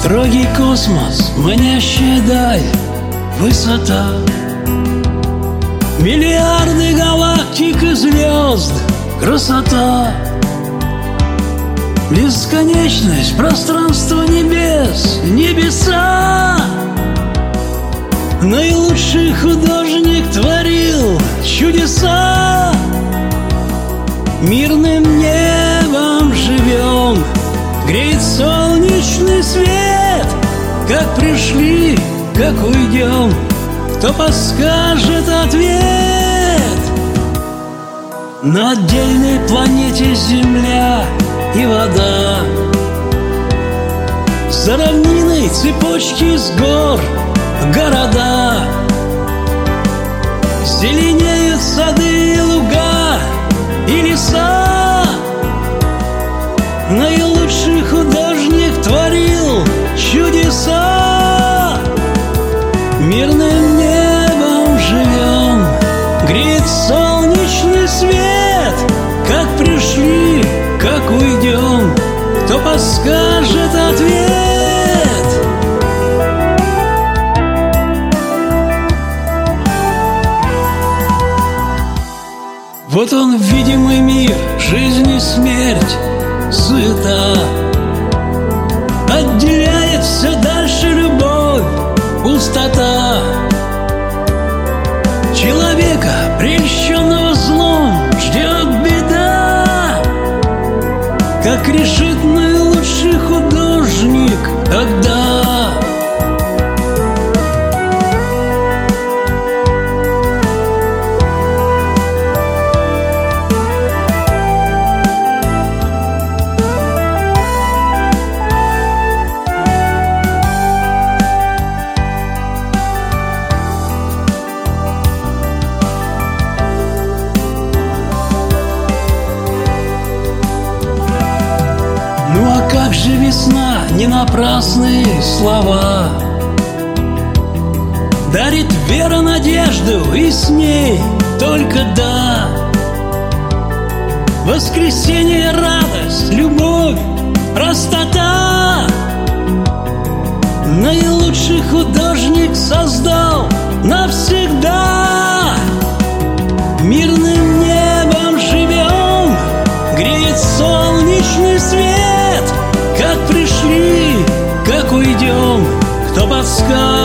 Строгий космос, манящая даль, высота. Миллиарды галактик и звезд, красота. Бесконечность, пространство небес, небеса. Наилучший художник творил чудеса. Мирным небом живем, греет солнечный свет Как пришли, как уйдем, кто подскажет ответ? На отдельной планете Земля и вода. За равниной цепочки с гор города. Зеленеют сады и луга и леса подскажет ответ. Вот он, видимый мир, жизнь и смерть, суета. Отделяет все дальше любовь, пустота. Человека, прельщенного злом, ждет беда. Как решит наилучший художник тогда как же весна, не напрасные слова. Дарит вера надежду, и с ней только да. Воскресенье, радость, любовь, простота. Наилучший художник создал gone.